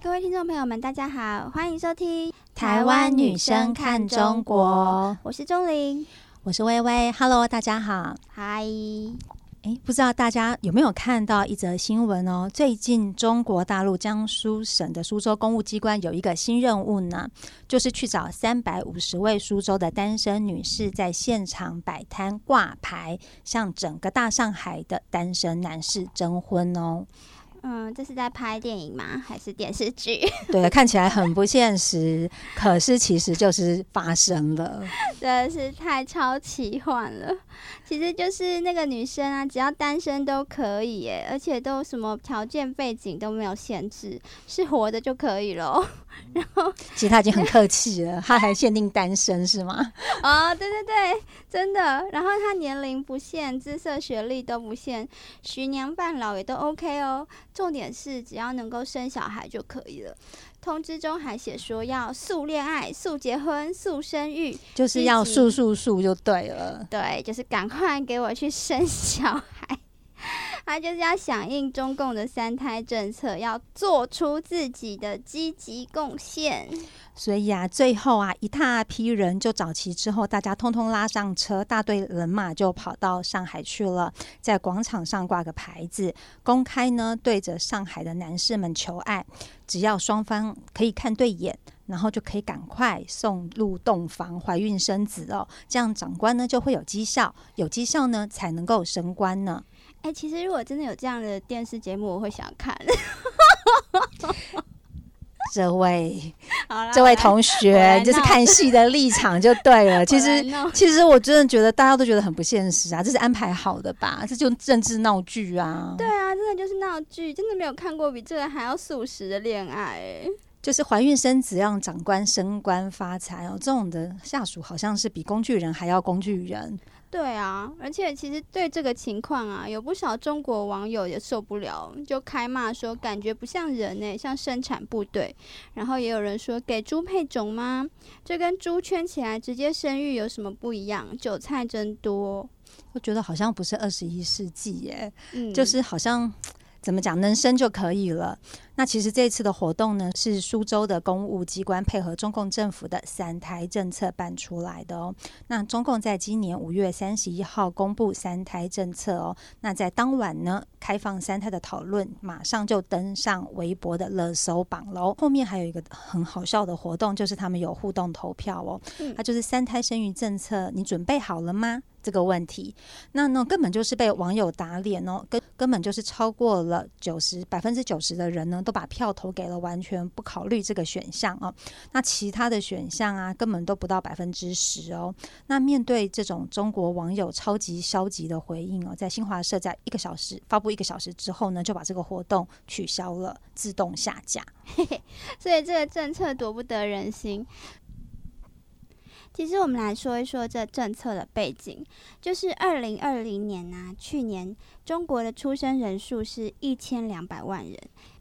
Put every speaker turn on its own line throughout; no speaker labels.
各位听众朋友们，大家好，欢迎收听《
台湾女生看中国》，
我是钟玲，
我是微微，Hello，大家好，
嗨。
哎，不知道大家有没有看到一则新闻哦？最近中国大陆江苏省的苏州公务机关有一个新任务呢，就是去找三百五十位苏州的单身女士，在现场摆摊挂牌，向整个大上海的单身男士征婚哦。
嗯，这是在拍电影吗？还是电视剧？
对，看起来很不现实，可是其实就是发生了，
真的是太超奇幻了。其实就是那个女生啊，只要单身都可以耶，而且都什么条件背景都没有限制，是活的就可以了。然后，
其实他已经很客气了，他还限定单身是吗？
哦，对对对，真的。然后他年龄不限，姿色、学历都不限，徐娘半老也都 OK 哦。重点是只要能够生小孩就可以了。通知中还写说要速恋爱、速结婚、速生育，
就是要速速速就对了。
对，就是赶快给我去生小孩。他就是要响应中共的三胎政策，要做出自己的积极贡献。
所以啊，最后啊，一大批人就找齐之后，大家通通拉上车，大队人马就跑到上海去了，在广场上挂个牌子，公开呢对着上海的男士们求爱，只要双方可以看对眼，然后就可以赶快送入洞房，怀孕生子哦，这样长官呢就会有绩效，有绩效呢才能够升官呢。
哎，其实如果真的有这样的电视节目，我会想看。
这位，这位同学就是看戏的立场就对了。其实，其实我真的觉得大家都觉得很不现实啊，这是安排好的吧？这就政治闹剧啊！
对啊，真的就是闹剧，真的没有看过比这个还要速食的恋爱。
就是怀孕生子让长官升官发财哦，这种的下属好像是比工具人还要工具人。
对啊，而且其实对这个情况啊，有不少中国网友也受不了，就开骂说感觉不像人呢，像生产部队。然后也有人说给猪配种吗？这跟猪圈起来直接生育有什么不一样？韭菜真多。
我觉得好像不是二十一世纪耶，就是好像。怎么讲？能生就可以了。那其实这次的活动呢，是苏州的公务机关配合中共政府的三胎政策办出来的哦。那中共在今年五月三十一号公布三胎政策哦。那在当晚呢，开放三胎的讨论马上就登上微博的热搜榜喽。后面还有一个很好笑的活动，就是他们有互动投票哦。那就是三胎生育政策，你准备好了吗？这个问题，那呢根本就是被网友打脸哦，根根本就是超过了九十百分之九十的人呢，都把票投给了完全不考虑这个选项哦。那其他的选项啊，根本都不到百分之十哦。那面对这种中国网友超级消极的回应哦，在新华社在一个小时发布一个小时之后呢，就把这个活动取消了，自动下架。
所以这个政策多不得人心。其实我们来说一说这政策的背景，就是二零二零年啊，去年中国的出生人数是一千两百万人。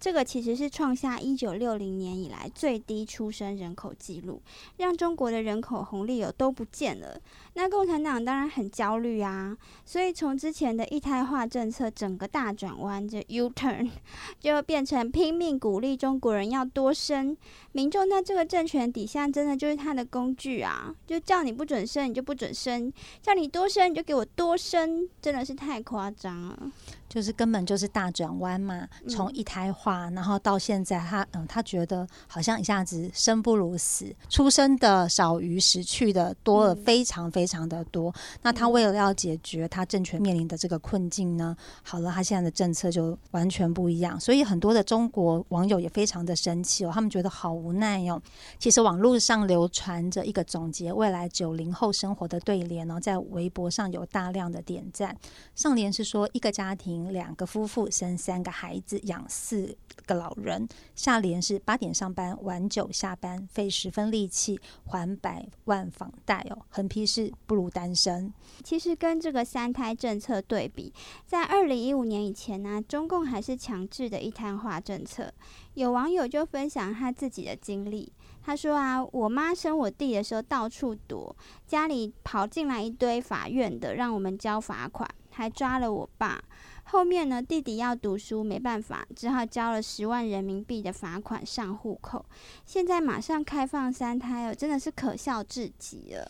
这个其实是创下一九六零年以来最低出生人口记录，让中国的人口红利有都不见了。那共产党当然很焦虑啊，所以从之前的一胎化政策整个大转弯，就 U turn，就变成拼命鼓励中国人要多生。民众在这个政权底下，真的就是他的工具啊，就叫你不准生，你就不准生；叫你多生，你就给我多生，真的是太夸张了。
就是根本就是大转弯嘛，从一胎化，然后到现在，他嗯，他觉得好像一下子生不如死，出生的少于死去的多了非常非常的多。那他为了要解决他政权面临的这个困境呢，好了，他现在的政策就完全不一样。所以很多的中国网友也非常的生气哦，他们觉得好无奈哟。其实网络上流传着一个总结未来九零后生活的对联哦，在微博上有大量的点赞。上联是说一个家庭。两个夫妇生三个孩子，养四个老人。下联是八点上班，晚九下班，费十分力气还百万房贷哦。横批是不如单身。
其实跟这个三胎政策对比，在二零一五年以前呢，中共还是强制的一胎化政策。有网友就分享他自己的经历，他说啊，我妈生我弟的时候到处躲，家里跑进来一堆法院的，让我们交罚款，还抓了我爸。后面呢，弟弟要读书没办法，只好交了十万人民币的罚款上户口。现在马上开放三胎了，真的是可笑至极了。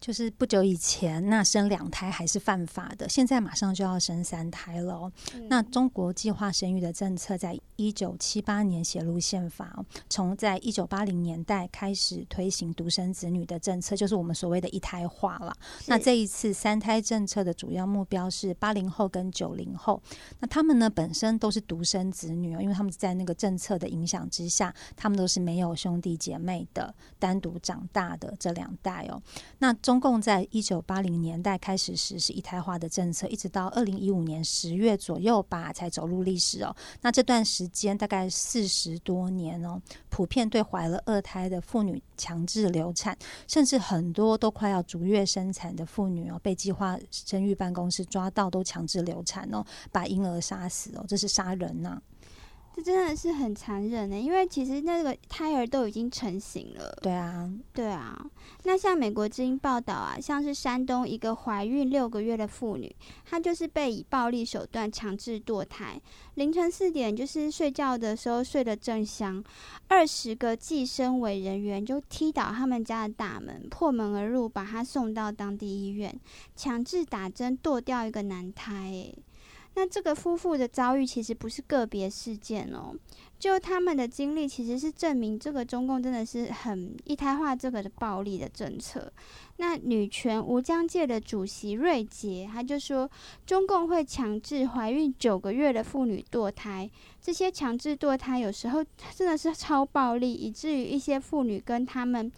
就是不久以前，那生两胎还是犯法的，现在马上就要生三胎了。那中国计划生育的政策，在一九七八年写入宪法，从在一九八零年代开始推行独生子女的政策，就是我们所谓的一胎化了。那这一次三胎政策的主要目标是八零后跟九零后，那他们呢本身都是独生子女哦，因为他们在那个政策的影响之下，他们都是没有兄弟姐妹的，单独长大的这两代哦。那中共在一九八零年代开始实施一胎化的政策，一直到二零一五年十月左右吧，才走入历史哦。那这段时间大概四十多年哦，普遍对怀了二胎的妇女强制流产，甚至很多都快要逐月生产的妇女哦，被计划生育办公室抓到都强制流产哦，把婴儿杀死哦，这是杀人呐。
这真的是很残忍的，因为其实那个胎儿都已经成型了。
对啊，
对啊。那像美国之音报道啊，像是山东一个怀孕六个月的妇女，她就是被以暴力手段强制堕胎。凌晨四点，就是睡觉的时候睡得正香，二十个计生委人员就踢倒他们家的大门，破门而入，把她送到当地医院，强制打针堕掉一个男胎。那这个夫妇的遭遇其实不是个别事件哦，就他们的经历其实是证明这个中共真的是很一胎化这个的暴力的政策。那女权无疆界的主席瑞杰他就说，中共会强制怀孕九个月的妇女堕胎，这些强制堕胎有时候 真的是超暴力，以至于一些妇女跟他们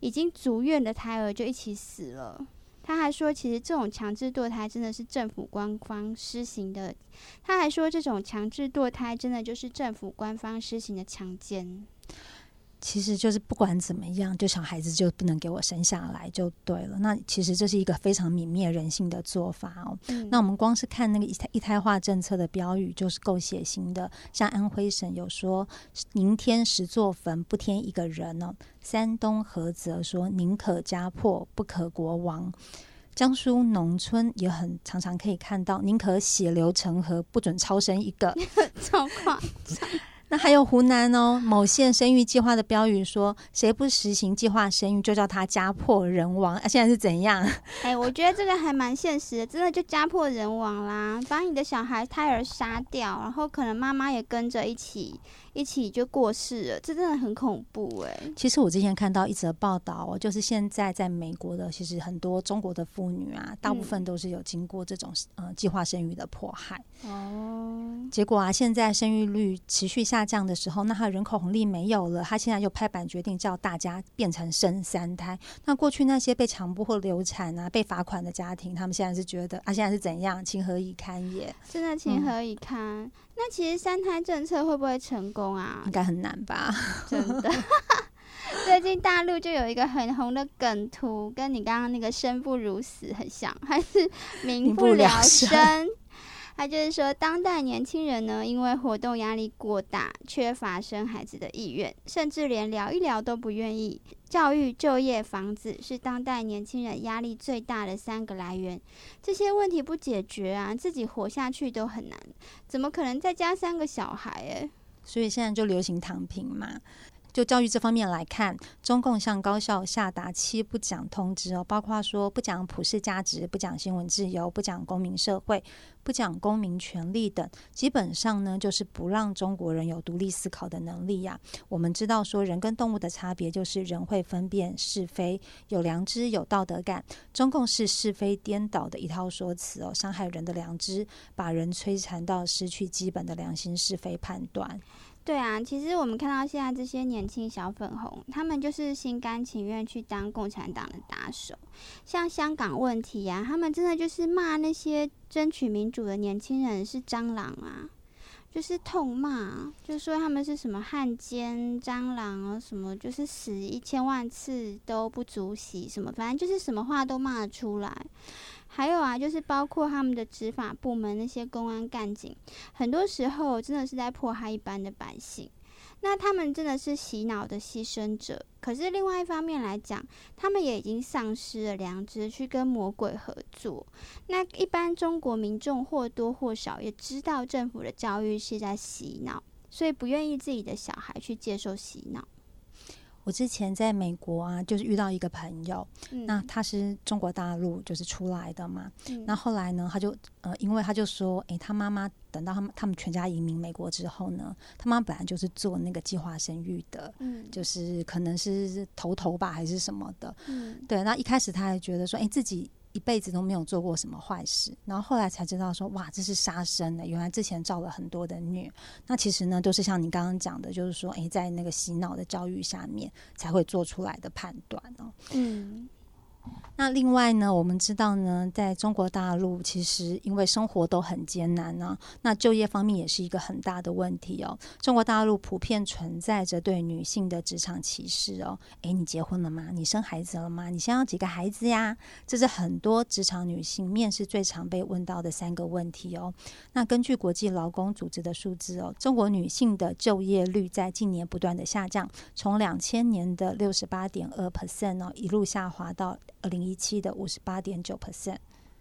已经足月的胎儿就一起死了。他还说，其实这种强制堕胎真的是政府官方施行的。他还说，这种强制堕胎真的就是政府官方施行的强奸。
其实就是不管怎么样，就小孩子就不能给我生下来就对了。那其实这是一个非常泯灭人性的做法哦。那我们光是看那个一胎一胎化政策的标语，就是够血腥的。像安徽省有说“宁添十座坟，不添一个人”哦。山东菏泽说“宁可家破，不可国亡”。江苏农村也很常常可以看到“宁可血流成河，不准超生一个 ”。
超夸张。
还有湖南哦，某县生育计划的标语说：“谁不实行计划生育，就叫他家破人亡。”啊，现在是怎样？
哎，我觉得这个还蛮现实的，真的就家破人亡啦，把你的小孩胎儿杀掉，然后可能妈妈也跟着一起。一起就过世了，这真的很恐怖哎。
其实我之前看到一则报道哦，就是现在在美国的，其实很多中国的妇女啊，大部分都是有经过这种呃计划生育的迫害哦。结果啊，现在生育率持续下降的时候，那他人口红利没有了，他现在就拍板决定叫大家变成生三胎。那过去那些被强迫或流产啊、被罚款的家庭，他们现在是觉得啊，现在是怎样，情何以堪也？
真的情何以堪？那其实三胎政策会不会成功啊？
应该很难吧？
真的。最近大陆就有一个很红的梗图，跟你刚刚那个“生不如死”很像，还是 民不聊生。他就是说，当代年轻人呢，因为活动压力过大，缺乏生孩子的意愿，甚至连聊一聊都不愿意。教育、就业、房子是当代年轻人压力最大的三个来源。这些问题不解决啊，自己活下去都很难，怎么可能再加三个小孩？诶，
所以现在就流行躺平嘛。就教育这方面来看，中共向高校下达七不讲通知哦，包括说不讲普世价值、不讲新闻自由、不讲公民社会、不讲公民权利等，基本上呢就是不让中国人有独立思考的能力呀。我们知道说人跟动物的差别就是人会分辨是非，有良知、有道德感。中共是是非颠倒的一套说辞哦，伤害人的良知，把人摧残到失去基本的良心是非判断。
对啊，其实我们看到现在这些年轻小粉红，他们就是心甘情愿去当共产党的打手。像香港问题啊，他们真的就是骂那些争取民主的年轻人是蟑螂啊，就是痛骂，就说他们是什么汉奸、蟑螂啊，什么就是死一千万次都不足惜，什么反正就是什么话都骂得出来。还有啊，就是包括他们的执法部门那些公安干警，很多时候真的是在迫害一般的百姓。那他们真的是洗脑的牺牲者。可是另外一方面来讲，他们也已经丧失了良知，去跟魔鬼合作。那一般中国民众或多或少也知道政府的教育是在洗脑，所以不愿意自己的小孩去接受洗脑。
我之前在美国啊，就是遇到一个朋友，那他是中国大陆就是出来的嘛，那后来呢，他就呃，因为他就说，哎，他妈妈等到他们他们全家移民美国之后呢，他妈本来就是做那个计划生育的，嗯，就是可能是头头吧还是什么的，嗯，对，那一开始他还觉得说，哎，自己。一辈子都没有做过什么坏事，然后后来才知道说哇，这是杀生的。原来之前造了很多的孽，那其实呢，都是像你刚刚讲的，就是说，诶，在那个洗脑的教育下面才会做出来的判断哦。嗯。那另外呢，我们知道呢，在中国大陆，其实因为生活都很艰难呢，那就业方面也是一个很大的问题哦。中国大陆普遍存在着对女性的职场歧视哦。诶，你结婚了吗？你生孩子了吗？你想要几个孩子呀？这是很多职场女性面试最常被问到的三个问题哦。那根据国际劳工组织的数字哦，中国女性的就业率在近年不断的下降，从两千年的六十八点二 percent 哦，一路下滑到。二零一七的五十八点九 percent。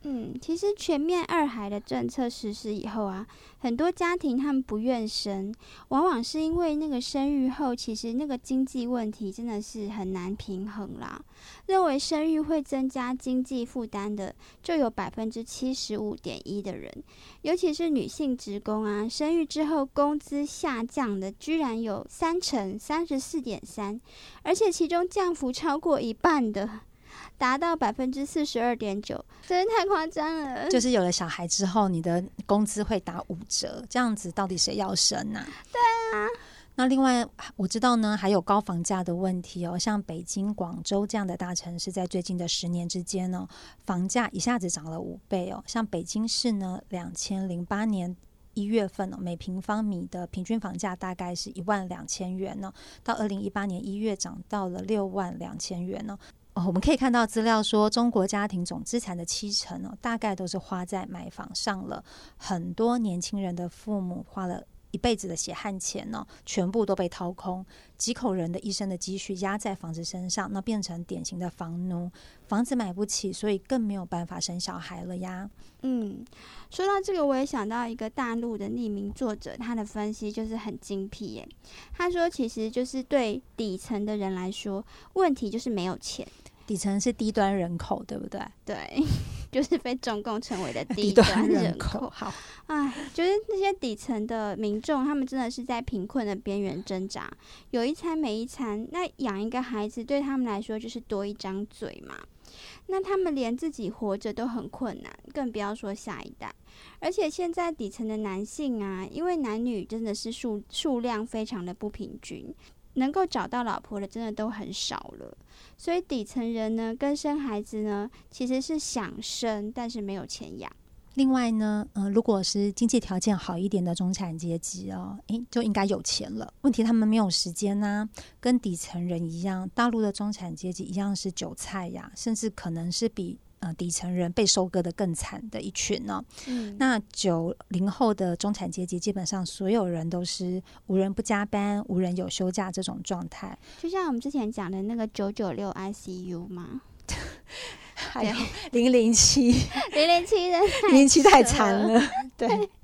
嗯，其实全面二孩的政策实施以后啊，很多家庭他们不愿生，往往是因为那个生育后，其实那个经济问题真的是很难平衡啦。认为生育会增加经济负担的，就有百分之七十五点一的人，尤其是女性职工啊，生育之后工资下降的居然有三成三十四点三，而且其中降幅超过一半的。达到百分之四十二点九，真的太夸张了。
就是有了小孩之后，你的工资会打五折，这样子到底谁要生呢？
对啊。
那另外我知道呢，还有高房价的问题哦。像北京、广州这样的大城市，在最近的十年之间呢，房价一下子涨了五倍哦。像北京市呢，两千零八年一月份哦，每平方米的平均房价大概是一万两千元呢，到二零一八年一月涨到了六万两千元呢。哦，哦我们可以看到资料说，中国家庭总资产的七成哦，大概都是花在买房上了。很多年轻人的父母花了一辈子的血汗钱呢，全部都被掏空。几口人的一生的积蓄压在房子身上，那变成典型的房奴。房子买不起，所以更没有办法生小孩了呀。
嗯，说到这个，我也想到一个大陆的匿名作者，他的分析就是很精辟耶。他说，其实就是对底层的人来说，问题就是没有钱。
底层是低端人口，对不对？
对，就是被中共称为的 低端人口。
好，
哎，就是那些底层的民众，他们真的是在贫困的边缘挣扎，有一餐没一餐。那养一个孩子对他们来说就是多一张嘴嘛。那他们连自己活着都很困难，更不要说下一代。而且现在底层的男性啊，因为男女真的是数数量非常的不平均。能够找到老婆的真的都很少了，所以底层人呢，跟生孩子呢，其实是想生，但是没有钱养。
另外呢，呃，如果是经济条件好一点的中产阶级哦，诶，就应该有钱了。问题他们没有时间呐，跟底层人一样，大陆的中产阶级一样是韭菜呀，甚至可能是比。呃，底层人被收割的更惨的一群呢。嗯，那九零后的中产阶级，基本上所有人都是无人不加班、无人有休假这种状态。
就像我们之前讲的那个九九六 ICU 吗？
还有零零七，
零零七人，
零零七太惨了。对。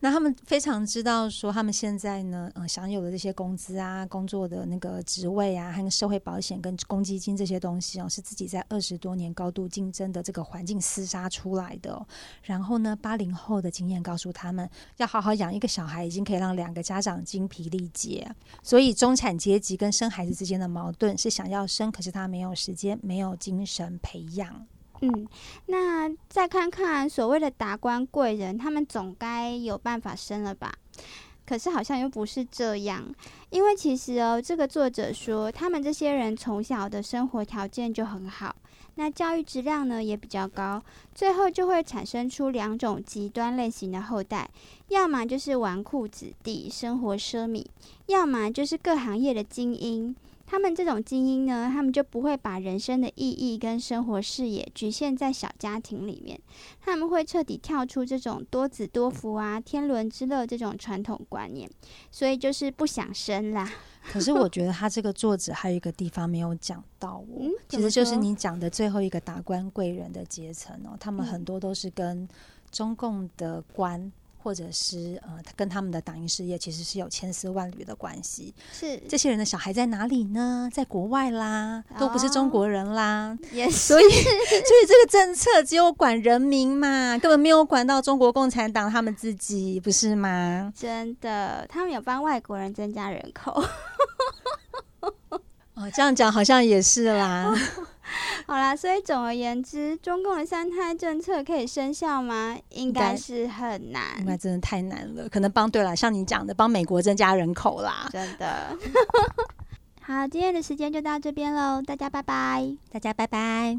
那他们非常知道说，他们现在呢，呃，享有的这些工资啊、工作的那个职位啊，还有社会保险跟公积金这些东西哦，是自己在二十多年高度竞争的这个环境厮杀出来的。然后呢，八零后的经验告诉他们，要好好养一个小孩，已经可以让两个家长精疲力竭。所以，中产阶级跟生孩子之间的矛盾是想要生，可是他没有时间，没有精神培养。
嗯，那再看看所谓的达官贵人，他们总该有办法生了吧？可是好像又不是这样，因为其实哦，这个作者说，他们这些人从小的生活条件就很好，那教育质量呢也比较高，最后就会产生出两种极端类型的后代，要么就是纨绔子弟，生活奢靡，要么就是各行业的精英。他们这种精英呢，他们就不会把人生的意义跟生活视野局限在小家庭里面，他们会彻底跳出这种多子多福啊、天伦之乐这种传统观念，所以就是不想生啦。
可是我觉得他这个作者还有一个地方没有讲到哦，其实就是你讲的最后一个达官贵人的阶层哦，他们很多都是跟中共的官。或者是呃，跟他们的党营事业其实是有千丝万缕的关系。
是
这些人的小孩在哪里呢？在国外啦，都不是中国人啦。
也
所以，所以这个政策只有管人民嘛，根本没有管到中国共产党他们自己，不是吗？
真的，他们有帮外国人增加人口。
哦，这样讲好像也是啦。
好啦，所以总而言之，中共的三胎政策可以生效吗？应该是很难，
应该真的太难了。可能帮对了，像你讲的，帮美国增加人口啦。
真的。好，今天的时间就到这边喽，大家拜拜，
大家拜拜。